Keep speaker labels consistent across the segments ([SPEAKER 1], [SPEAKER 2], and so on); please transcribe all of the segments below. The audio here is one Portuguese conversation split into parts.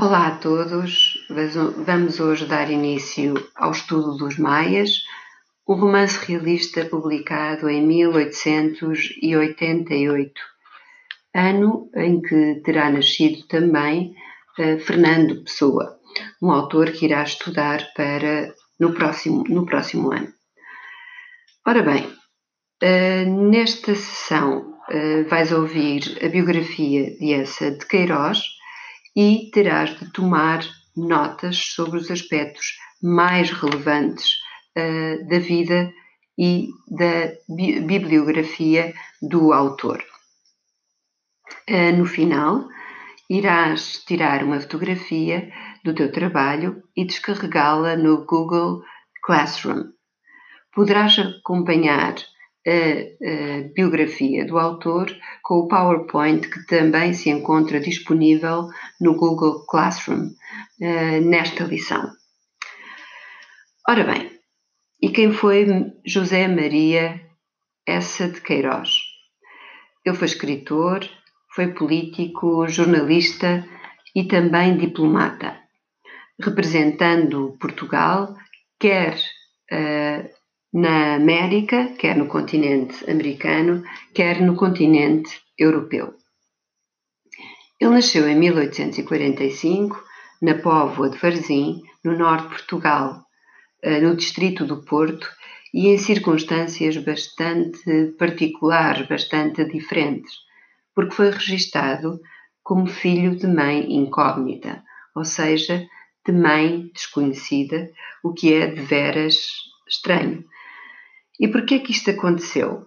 [SPEAKER 1] Olá a todos, vamos hoje dar início ao estudo dos Maias, um romance realista publicado em 1888, ano em que terá nascido também uh, Fernando Pessoa, um autor que irá estudar para no próximo, no próximo ano. Ora bem, uh, nesta sessão uh, vais ouvir a biografia de essa de Queiroz e terás de tomar notas sobre os aspectos mais relevantes uh, da vida e da bi bibliografia do autor. Uh, no final, irás tirar uma fotografia do teu trabalho e descarregá-la no Google Classroom. Poderás acompanhar a, a, biografia do autor com o PowerPoint que também se encontra disponível no Google Classroom uh, nesta lição. Ora bem, e quem foi José Maria Essa de Queiroz? Ele foi escritor, foi político, jornalista e também diplomata, representando Portugal, quer uh, na América, quer no continente americano, quer no continente europeu. Ele nasceu em 1845 na Póvoa de Varzim, no norte de Portugal, eh, no distrito do Porto, e em circunstâncias bastante particulares, bastante diferentes, porque foi registado como filho de mãe incógnita, ou seja, de mãe desconhecida, o que é de veras estranho, e por que é que isto aconteceu?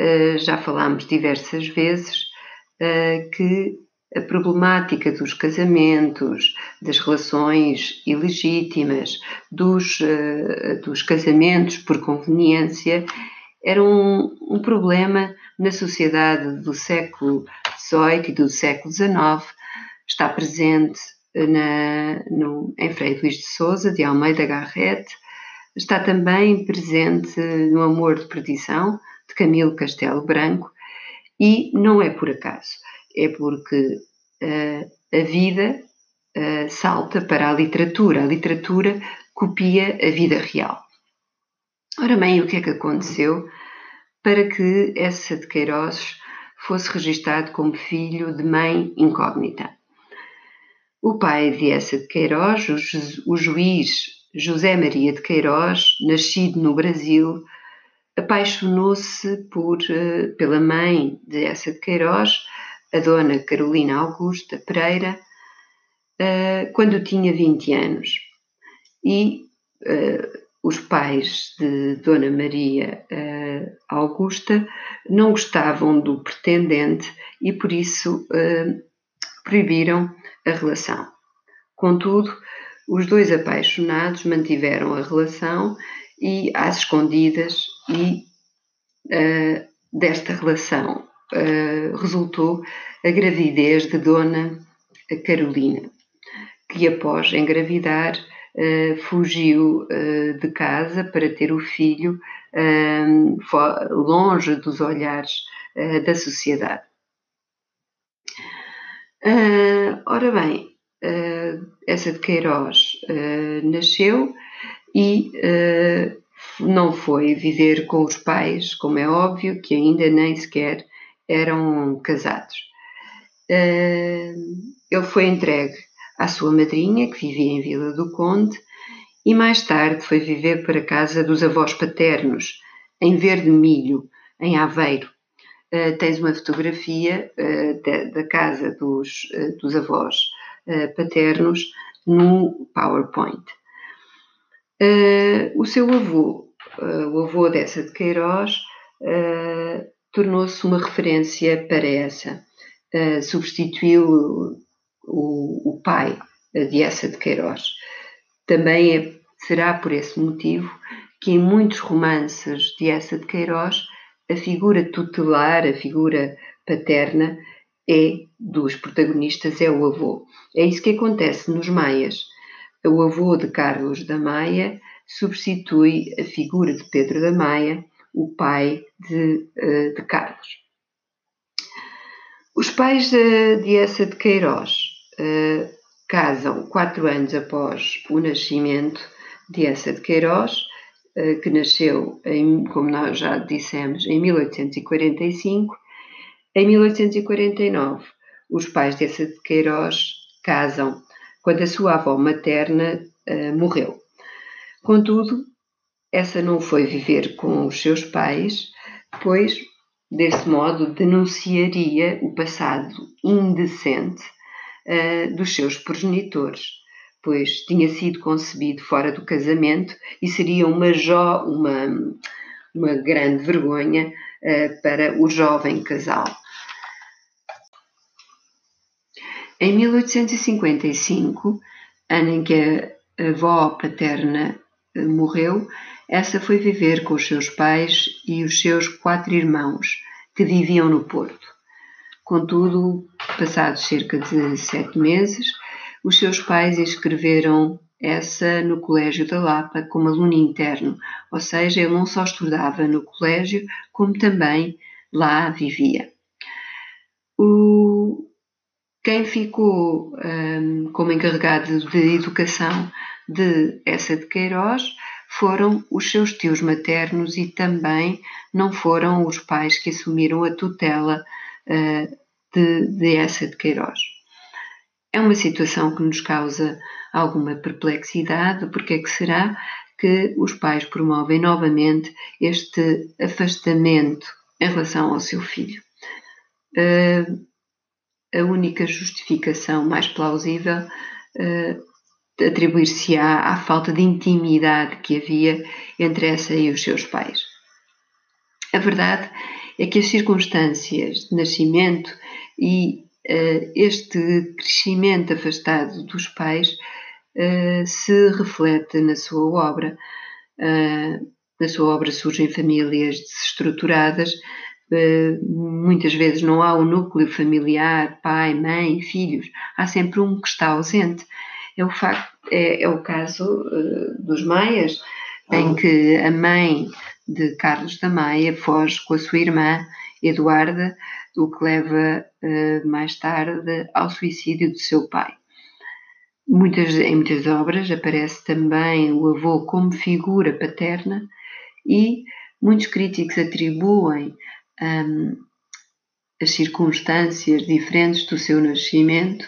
[SPEAKER 1] Uh, já falámos diversas vezes uh, que a problemática dos casamentos, das relações ilegítimas, dos, uh, dos casamentos por conveniência, era um, um, problema na sociedade do século XVIII e do século XIX. Está presente na, no, em Frei Luís de Souza, de Almeida Garrett, está também presente no Amor de Perdição, de Camilo Castelo Branco, e não é por acaso, é porque uh, a vida uh, salta para a literatura, a literatura copia a vida real. Ora bem, o que é que aconteceu para que essa de Queiroz fosse registado como filho de mãe incógnita? O pai de essa de Queiroz, o, o juiz José Maria de Queiroz, nascido no Brasil, apaixonou-se por, eh, pela mãe de essa de Queiroz, a dona Carolina Augusta Pereira, eh, quando tinha 20 anos. E eh, os pais de Dona Maria Augusta não gostavam do pretendente e por isso proibiram a relação. Contudo, os dois apaixonados mantiveram a relação e às escondidas e uh, desta relação uh, resultou a gravidez de Dona Carolina, que após engravidar uh, fugiu de casa para ter o filho longe dos olhares da sociedade. ora bem, essa de Queiroz uh, nasceu e uh, não foi viver com os pais, como é óbvio, que ainda nem sequer eram casados. ele foi entregue à sua madrinha, que vivia em Vila do Conde, e mais tarde foi viver para a casa dos avós paternos, em Verde Milho, em Aveiro. Tens uma fotografia da, casa dos, dos avós eh, paternos no PowerPoint. Eh, o seu avô, eh, o avô dessa de Queiroz, tornou-se uma referência para essa. substituiu o, o, pai de essa de Queiroz. Também é, será por esse motivo que em muitos romances de essa de Queiroz a figura tutelar, a figura paterna, é dos protagonistas é o avô. É isso que acontece nos Maias. O avô de Carlos da Maia substitui a figura de Pedro da Maia, o pai de, eh, de Carlos. Os pais de, essa de Queiroz uh, casam quatro anos após o nascimento de Essa de Queiroz, eh, que nasceu, em, como nós já dissemos, em 1845. Em 1849, os pais de Essa de Queiroz casam quando a sua avó materna uh, morreu. Contudo, essa não foi viver com os seus pais, pois, desse modo, denunciaria o passado indecente uh, dos seus progenitores, pois tinha sido concebido fora do casamento e seria uma, jo uma, uma grande vergonha para o jovem casal. Em 1855, ano em que a avó paterna eh, morreu, essa foi viver com os seus pais e os seus quatro irmãos, que viviam no Porto. Contudo, passados cerca de sete meses, os seus pais inscreveram essa no Colégio da Lapa como aluno interno, ou seja, ele não só estudava no colégio, como também lá vivia. O, quem ficou um, como encarregado de educação de essa de Queiroz foram os seus tios maternos e também não foram os pais que assumiram a tutela uh, de, de essa de Queiroz. É uma situação que nos causa alguma perplexidade, porque é que será que os pais promovem novamente este afastamento em relação ao seu filho? Uh, a única justificação mais plausível uh, atribuir-se-á à falta de intimidade que havia entre essa e os seus pais. A verdade é que as circunstâncias de nascimento e este crescimento afastado dos pais uh, se reflete na sua obra. na sua obra surgem famílias desestruturadas, eh, muitas vezes não há o um núcleo familiar, pai, mãe, filhos, há sempre um que está ausente. É o, facto, é, é o caso dos Maias, em que a mãe de Carlos da Maia foge com a sua irmã Eduarda, o que leva uh, mais tarde ao suicídio do seu pai. Muitas, em muitas obras aparece também o avô como figura paterna e muitos críticos atribuem um, as circunstâncias diferentes do seu nascimento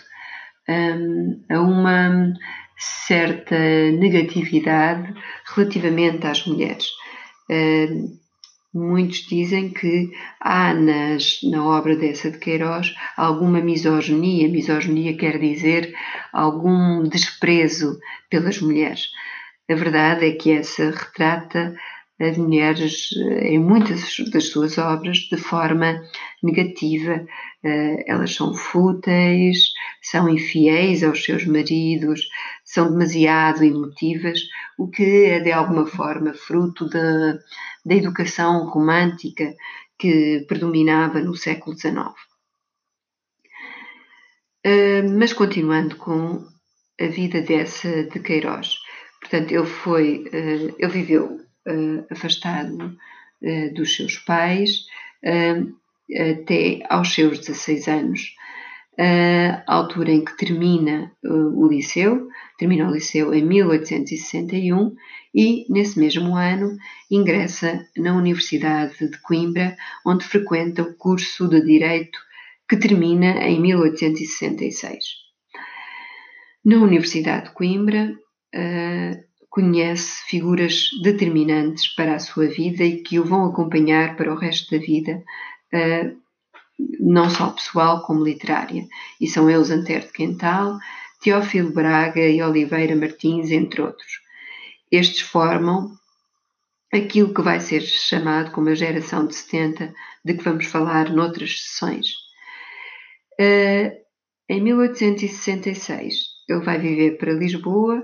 [SPEAKER 1] um, a uma certa negatividade relativamente às mulheres. Um, muitos dizem que há nas, na obra dessa de Queiroz alguma misoginia. Misoginia quer dizer algum desprezo pelas mulheres. A verdade é que essa retrata as mulheres eh, em muitas das suas obras de forma negativa. Eh, elas são fúteis, são infiéis aos seus maridos, são demasiado emotivas, o que é de alguma forma fruto da, da educação romântica que predominava no século XIX. Eh, mas continuando com a vida dessa de Queiroz. Portanto, ele foi, ele viveu afastado dos seus pais até aos seus 16 anos, a altura em que termina o liceu, termina o liceu em 1861 e, nesse mesmo ano, ingressa na Universidade de Coimbra, onde frequenta o curso de Direito que termina em 1866. Na Universidade de Coimbra, conhece figuras determinantes para a sua vida e que o vão acompanhar para o resto da vida, não só pessoal como literária. E são eles Antero de Quental, Teófilo Braga e Oliveira Martins, entre outros. Estes formam aquilo que vai ser chamado como a geração de 70, de que vamos falar noutras sessões. Uh, em 1866, ele vai viver para Lisboa,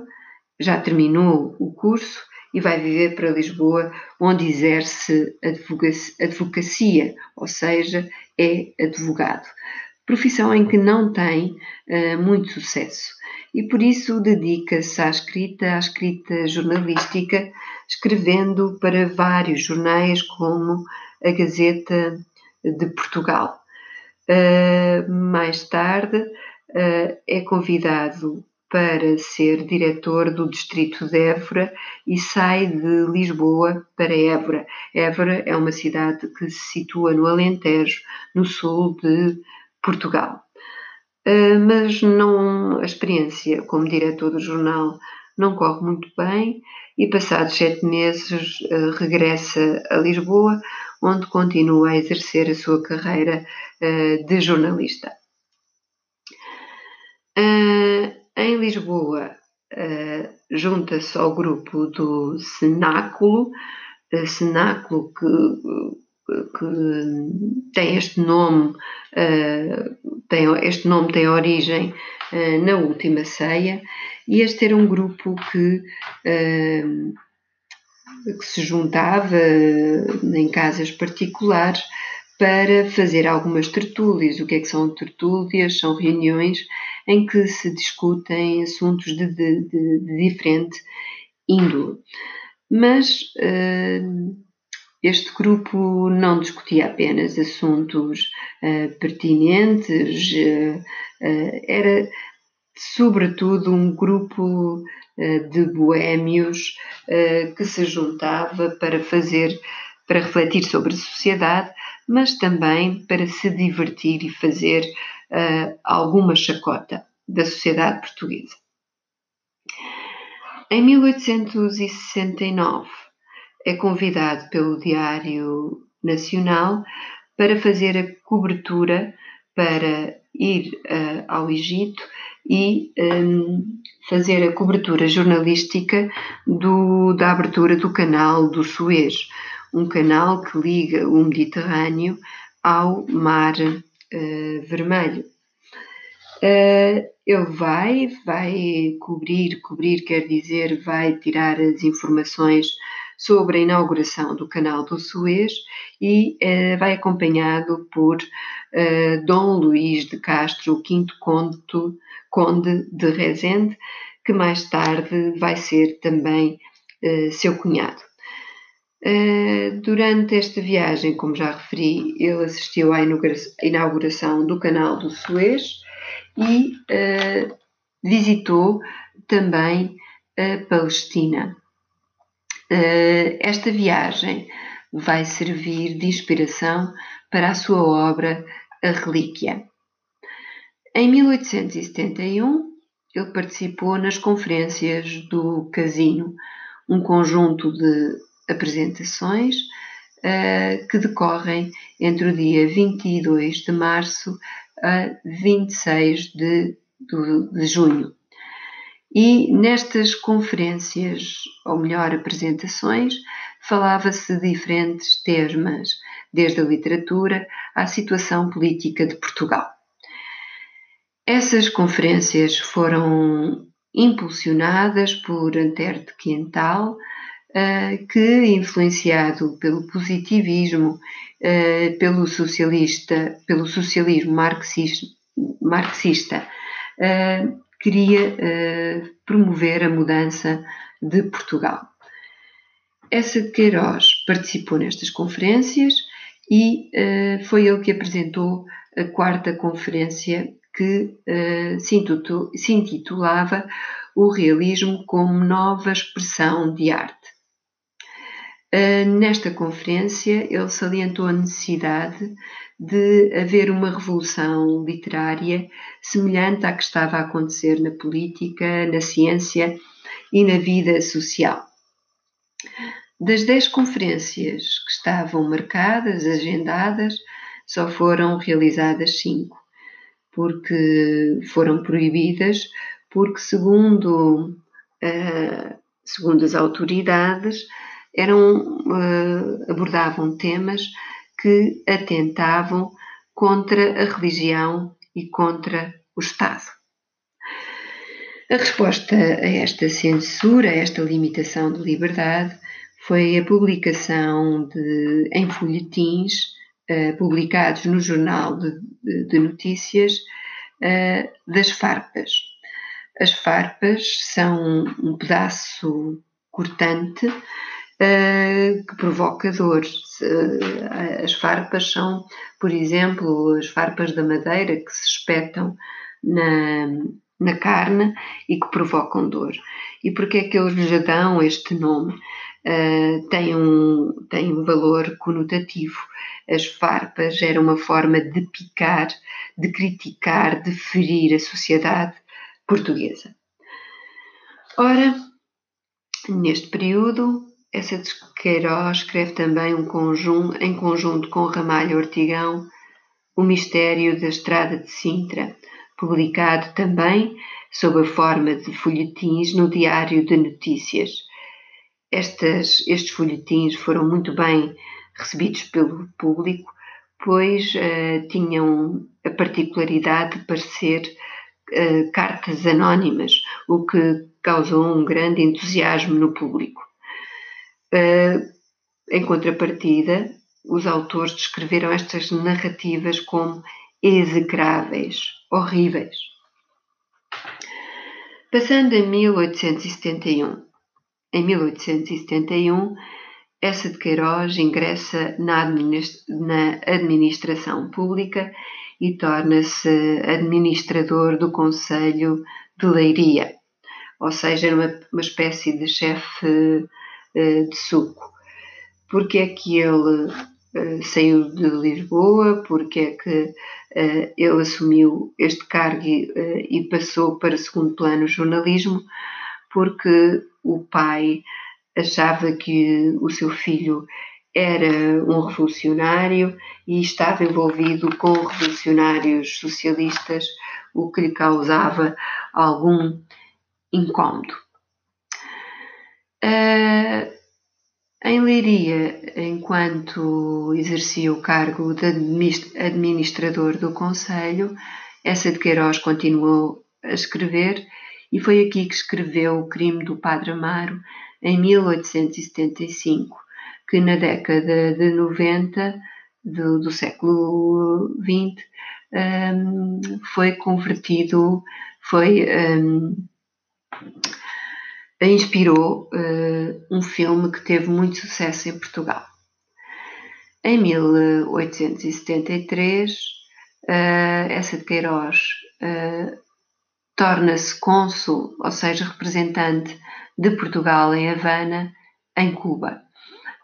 [SPEAKER 1] já terminou o curso e vai viver para Lisboa, onde exerce advocacia, ou seja, é advogado. Profissão em que não tem uh, muito sucesso e por isso dedica-se à escrita, à escrita jornalística, escrevendo para vários jornais como a Gazeta de Portugal. Uh, mais tarde, é convidado para ser diretor do distrito de Évora e sai de Lisboa para Évora. Évora é uma cidade que se situa no Alentejo, no sul de Portugal. Uh, mas não, a experiência como diretor do jornal não corre muito bem e passados sete meses uh, regressa a Lisboa, onde continua a exercer a sua carreira uh, de jornalista. Em Lisboa, uh, junta-se ao grupo do Cenáculo, uh, Cenáculo que, que, tem este nome, uh, tem, este nome tem origem na última ceia, e este era um grupo que que se juntava em casas particulares para fazer algumas tertúlias. O que é que são tertúlias? São reuniões em que se discutem assuntos de, de, de, de diferente índole. Mas uh, este grupo não discutia apenas assuntos uh, pertinentes, uh, era sobretudo um grupo de boêmios que se juntava para fazer, para refletir sobre a sociedade, mas também para se divertir e fazer uh, alguma chacota da sociedade portuguesa. Em 1869 é convidado pelo Diário Nacional para fazer a cobertura para ir uh, ao Egito e um, fazer a cobertura jornalística do, da abertura do canal do Suez, um canal que liga o Mediterrâneo ao Mar uh, Vermelho. Uh, ele vai, vai cobrir, cobrir quer dizer, vai tirar as informações sobre a inauguração do canal do Suez e uh, vai acompanhado por Dom Luís de Castro, o quinto conde, conde de Rezende, que mais tarde vai ser também seu cunhado. Eh, durante esta viagem, como já referi, ele assistiu à inauguração do Canal do Suez e uh, visitou também a Palestina. Uh, esta viagem vai servir de inspiração para a sua obra A Relíquia. Em 1871, ele participou nas conferências do Casino, um conjunto de apresentações uh, que decorrem entre o dia 22 de março a 26 de, de, de junho. E nestas conferências, ou melhor, apresentações, falava-se de diferentes temas, desde a literatura à situação política de Portugal. Essas conferências foram impulsionadas por Antero de Quental, que, influenciado pelo positivismo, eh, pelo socialista, pelo socialismo marxista, marxista eh, queria promover a mudança de Portugal. Essa Queiroz participou nestas conferências e foi ele que apresentou a quarta conferência que se intitulava O Realismo como Nova Expressão de Arte. Ah, nesta conferência, ele salientou a necessidade de haver uma revolução literária semelhante à que estava a acontecer na política, na ciência e na vida social. Das dez conferências que estavam marcadas, agendadas, só foram realizadas cinco, porque foram proibidas, porque, segundo, uh, segundo as autoridades, eram, uh, abordavam temas que atentavam contra a religião e contra o Estado. A resposta a esta censura, a esta limitação de liberdade, foi a publicação de, em folhetins uh, publicados no Jornal de, de, de Notícias uh, das farpas. As farpas são um pedaço cortante que provoca dor. Uh, as farpas são, por exemplo, as farpas da madeira que se espetam na, na carne e que provocam dor. E porque é que eles lhes dão este nome? Uh, tem, um, tem um valor conotativo. As farpas eram uma forma de picar, de criticar, de ferir a sociedade portuguesa. Ora, neste período, essa de Queiroz escreve também um conjunto, em conjunto com Ramalho Ortigão, O Mistério da Estrada de Sintra, publicado também sob a forma de folhetins no Diário de Notícias. Estas, estes folhetins foram muito bem recebidos pelo público, pois uh, tinham a particularidade de parecer uh, cartas anónimas, o que causou um grande entusiasmo no público. Uh, em contrapartida, os autores descreveram estas narrativas como execráveis, horríveis. Passando a 1871. Em 1871, essa de Queiroz ingressa na, administração pública e torna-se administrador do Conselho de Leiria, ou seja, uma, uma espécie de chefe de suco. Porque é que ele uh, saiu de Lisboa? Porque é que uh, ele assumiu este cargo e passou para segundo plano o jornalismo? Porque o pai achava que o seu filho era um revolucionário e estava envolvido com revolucionários socialistas, o que lhe causava algum incômodo. Uh, em Leiria, enquanto exercia o cargo de administrador do Conselho, essa de Queiroz continuou a escrever e foi aqui que escreveu O Crime do Padre Amaro em 1875 que na década de 90 do, do século XX um, foi convertido, foi um, inspirou uh, um filme que teve muito sucesso em Portugal. Em 1873, uh, essa de Queiroz uh, torna-se cônsul, ou seja, representante de Portugal em Havana, em Cuba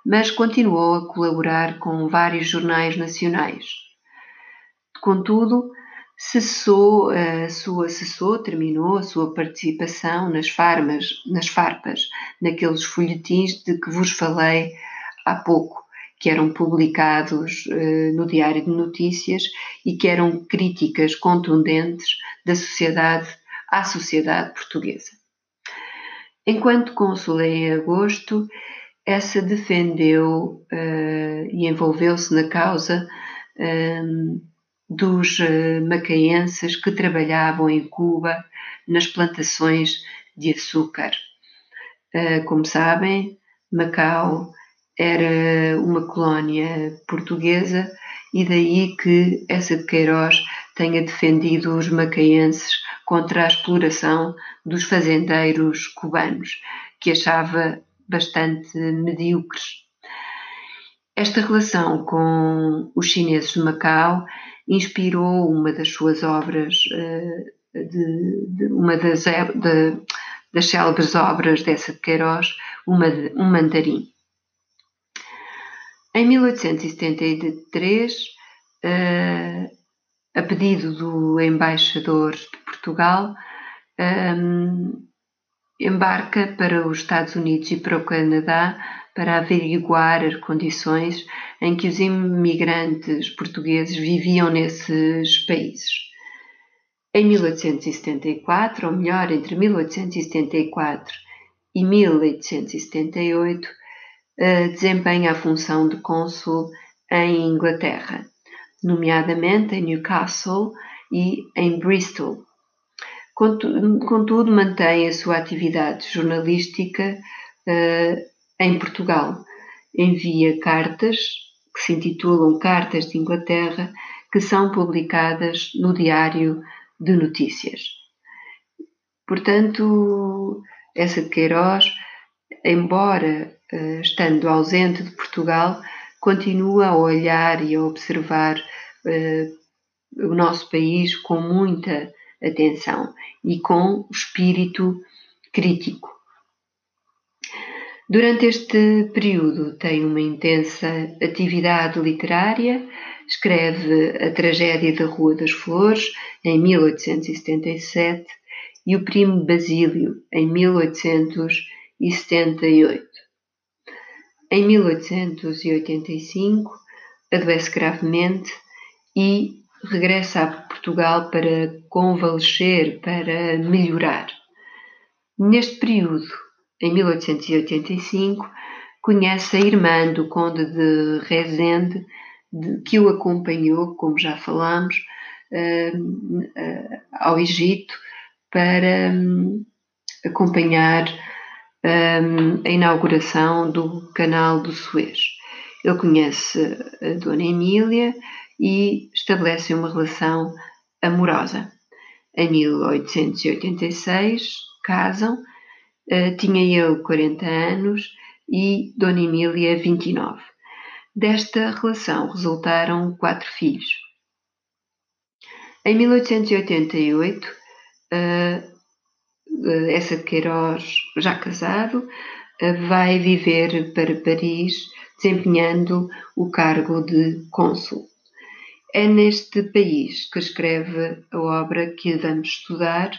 [SPEAKER 1] mas continuou a colaborar com vários jornais nacionais. Contudo, cessou a sua cessou, terminou a sua participação nas farmas, nas farpas, naqueles folhetins de que vos falei há pouco, que eram publicados uh, no Diário de Notícias e que eram críticas contundentes da sociedade à sociedade portuguesa. Enquanto cônsul em agosto, essa defendeu uh, e envolveu-se na causa um, dos uh, macaenses que trabalhavam em Cuba nas plantações de açúcar. Uh, como sabem, Macau era uma colónia portuguesa e daí que essa de Queiroz tenha defendido os macaenses contra a exploração dos fazendeiros cubanos, que achava bastante medíocres. Esta relação com os chineses de Macau inspirou uma das suas obras, eh, de, de uma das, de, das célebres obras dessa de Queiroz, uma, um mandarim. Em 1873, eh, a pedido do embaixador de Portugal, eh, embarca para os Estados Unidos e para o Canadá para averiguar as condições em que os imigrantes portugueses viviam nesses países. Em 1874, ou melhor, entre 1874 e 1878, eh, desempenha a função de cônsul em Inglaterra, nomeadamente em Newcastle e em Bristol, Contudo, mantém a sua atividade jornalística uh, em Portugal. Envia cartas, que se intitulam Cartas de Inglaterra, que são publicadas no Diário de Notícias. Portanto, essa de Queiroz, embora uh, estando ausente de Portugal, continua a olhar e a observar uh, o nosso país com muita atenção e com espírito crítico. Durante este período tem uma intensa atividade literária, escreve A Tragédia da Rua das Flores, em 1877, e O Primo Basílio, em 1878. Em 1885, adoece gravemente e regressa a Portugal para convalescer, para melhorar. Neste período, em 1885, conhece a irmã do Conde de Rezende, de, que o acompanhou, como já falámos, uh, uh, ao Egito para um, acompanhar um, a inauguração do Canal do Suez. Ele conhece a Dona Emília e estabelecem uma relação amorosa. Em 1886 casam, uh, tinha ele 40 anos e Dona Emília 29. Desta relação resultaram quatro filhos. Em 1888, uh, essa de Queiroz, já casado, vai viver para Paris, desempenhando o cargo de cônsul. É neste país que escreve a obra que vamos estudar,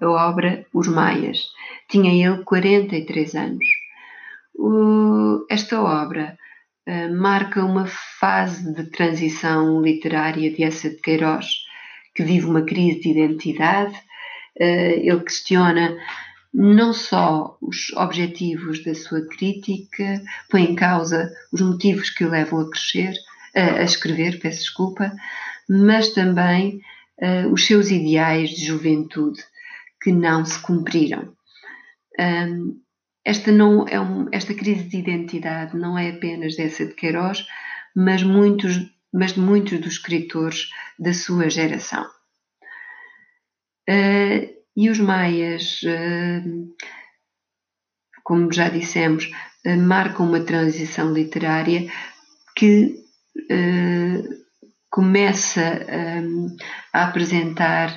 [SPEAKER 1] a obra Os Maias. Tinha ele 43 anos. Esta obra marca uma fase de transição literária de Essa de Queiroz, que vive uma crise de identidade. Ele questiona não só os objetivos da sua crítica, põe em causa os motivos que o levam a crescer, a escrever, peço desculpa, mas também uh, os seus ideais de juventude que não se cumpriram. Um, esta, não é um, esta crise de identidade não é apenas dessa de Queiroz, mas, muitos, mas de muitos dos escritores da sua geração. Uh, e os maias, uh, como já dissemos, marcam uma transição literária que começa um, a apresentar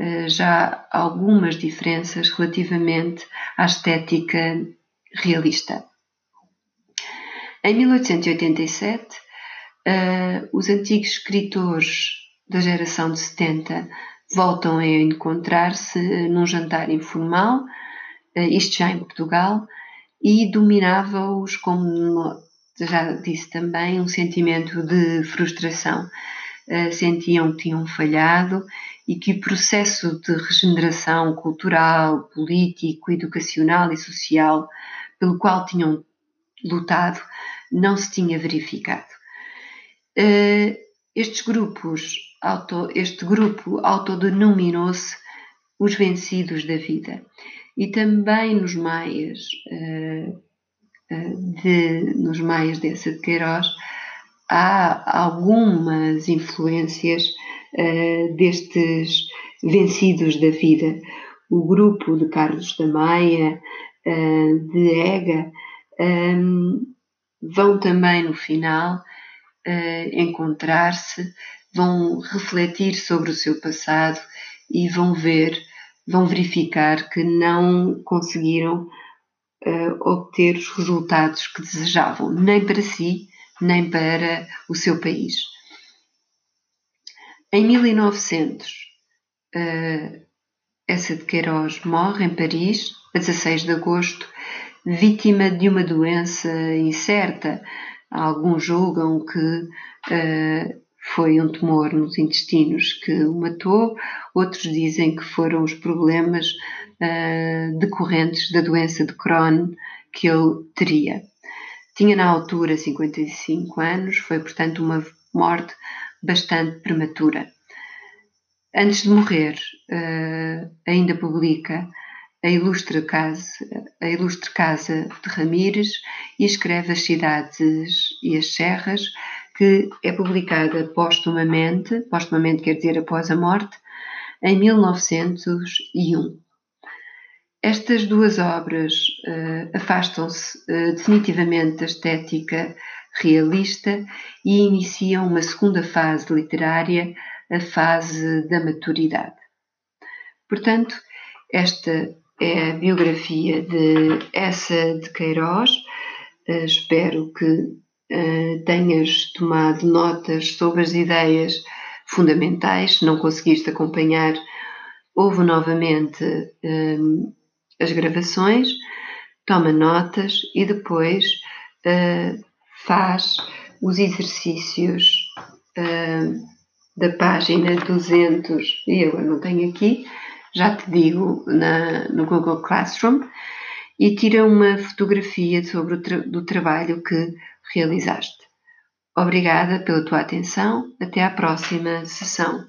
[SPEAKER 1] uh, já algumas diferenças relativamente à estética realista. Em 1887, uh, eh, os antigos escritores da geração de 70 voltam a encontrar-se num jantar informal, isto já em Portugal, e dominava-os como já disse também, um sentimento de frustração. Uh, sentiam que tinham falhado e que o processo de regeneração cultural, político, educacional e social pelo qual tinham lutado não se tinha verificado. Uh, estes grupos, este grupo autodenominou-se os vencidos da vida. E também nos maias, uh, de, nos maias dessa de Queiroz, há algumas influências uh, destes vencidos da vida. O grupo de Carlos da Maia, uh, de Ega, um, vão também no final encontrar-se, vão refletir sobre o seu passado e vão ver, vão verificar que não conseguiram uh, obter os resultados que desejavam, nem para si, nem para o seu país. Em 1900, uh, eh, essa de Queiroz morre em Paris, a 16 de agosto, vítima de uma doença incerta. Alguns julgam que uh, foi um tumor nos intestinos que o matou, outros dizem que foram os problemas uh, decorrentes da doença de Crohn que ele teria. Tinha na altura 55 anos, foi portanto uma morte bastante prematura. Antes de morrer, uh, ainda publica a ilustre, casa, a ilustre Casa de Ramires e escreve As Cidades e as Serras, que é publicada postumamente, postumamente quer dizer após a morte, em 1901. Estas duas obras uh, afastam-se uh, definitivamente da estética realista e iniciam uma segunda fase literária, a fase da maturidade. Portanto, esta é a biografia de Essa de Queiroz. Uh, espero que tenhas tomado notas sobre as ideias fundamentais. Se não conseguiste acompanhar, ouve novamente as gravações, toma notas e depois uh, faz os exercícios uh, da página 200, e eu não tenho aqui, já te digo, na, no Google Classroom, e tira uma fotografia sobre o tra do trabalho que realizaste. Obrigada pela tua atenção. Até à próxima sessão.